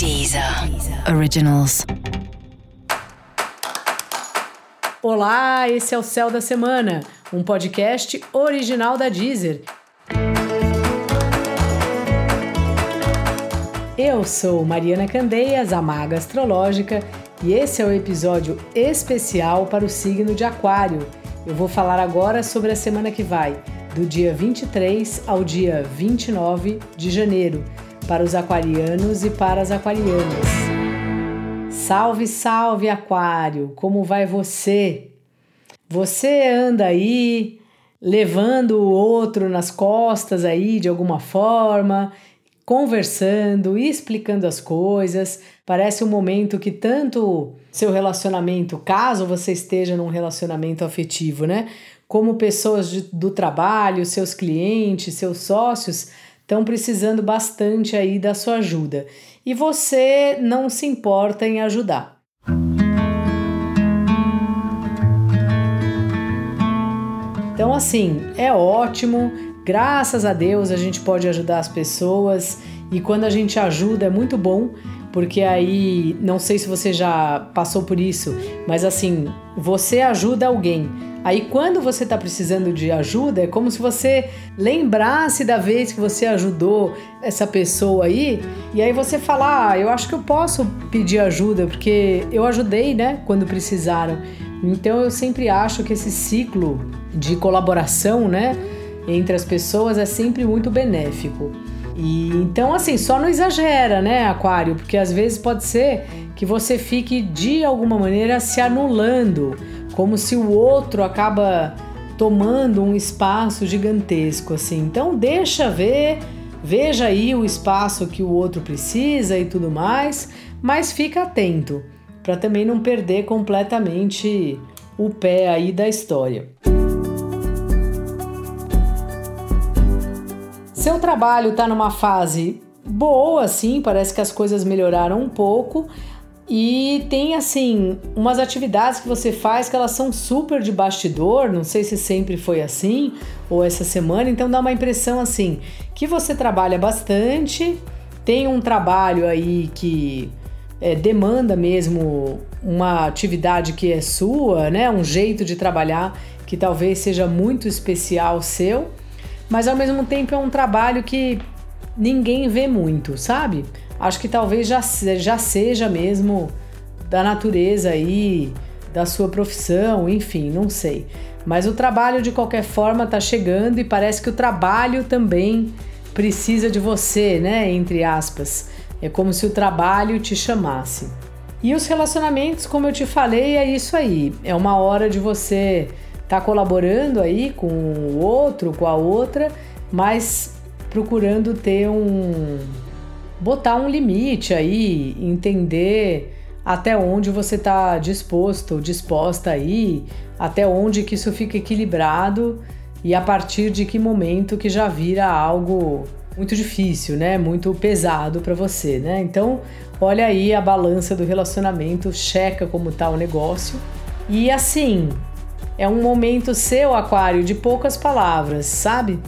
Deezer Originals. Olá, esse é o Céu da Semana, um podcast original da Deezer. Eu sou Mariana Candeias, a Maga Astrológica, e esse é o episódio especial para o signo de Aquário. Eu vou falar agora sobre a semana que vai, do dia 23 ao dia 29 de janeiro para os aquarianos e para as aquarianas. Salve, salve, Aquário! Como vai você? Você anda aí levando o outro nas costas aí de alguma forma, conversando, explicando as coisas. Parece um momento que tanto seu relacionamento, caso você esteja num relacionamento afetivo, né, como pessoas de, do trabalho, seus clientes, seus sócios, estão precisando bastante aí da sua ajuda. E você não se importa em ajudar. Então, assim, é ótimo, graças a Deus a gente pode ajudar as pessoas. E quando a gente ajuda é muito bom, porque aí, não sei se você já passou por isso, mas assim, você ajuda alguém Aí, quando você está precisando de ajuda, é como se você lembrasse da vez que você ajudou essa pessoa aí, e aí você fala: Ah, eu acho que eu posso pedir ajuda, porque eu ajudei, né, quando precisaram. Então, eu sempre acho que esse ciclo de colaboração, né, entre as pessoas é sempre muito benéfico. E então, assim, só não exagera, né, Aquário? Porque às vezes pode ser que você fique de alguma maneira se anulando como se o outro acaba tomando um espaço gigantesco assim. Então deixa ver, veja aí o espaço que o outro precisa e tudo mais, mas fica atento para também não perder completamente o pé aí da história. Seu trabalho está numa fase boa, assim, parece que as coisas melhoraram um pouco, e tem assim umas atividades que você faz que elas são super de bastidor, não sei se sempre foi assim ou essa semana, então dá uma impressão assim que você trabalha bastante, tem um trabalho aí que é, demanda mesmo uma atividade que é sua, né? Um jeito de trabalhar que talvez seja muito especial seu, mas ao mesmo tempo é um trabalho que ninguém vê muito, sabe? acho que talvez já, já seja mesmo da natureza aí, da sua profissão, enfim, não sei. Mas o trabalho de qualquer forma está chegando e parece que o trabalho também precisa de você, né? Entre aspas. É como se o trabalho te chamasse. E os relacionamentos, como eu te falei, é isso aí. É uma hora de você tá colaborando aí com o outro, com a outra, mas procurando ter um, botar um limite aí, entender até onde você está disposto, disposta aí, até onde que isso fica equilibrado e a partir de que momento que já vira algo muito difícil, né? Muito pesado para você, né? Então, olha aí a balança do relacionamento, checa como tá o negócio. E assim, é um momento seu, aquário, de poucas palavras, sabe?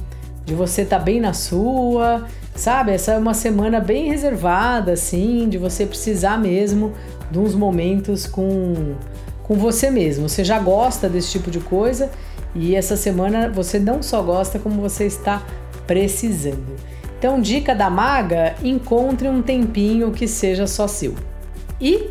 De você estar tá bem na sua, Sabe, essa é uma semana bem reservada, assim, de você precisar mesmo de uns momentos com, com você mesmo. Você já gosta desse tipo de coisa e essa semana você não só gosta, como você está precisando. Então, dica da maga: encontre um tempinho que seja só seu. E,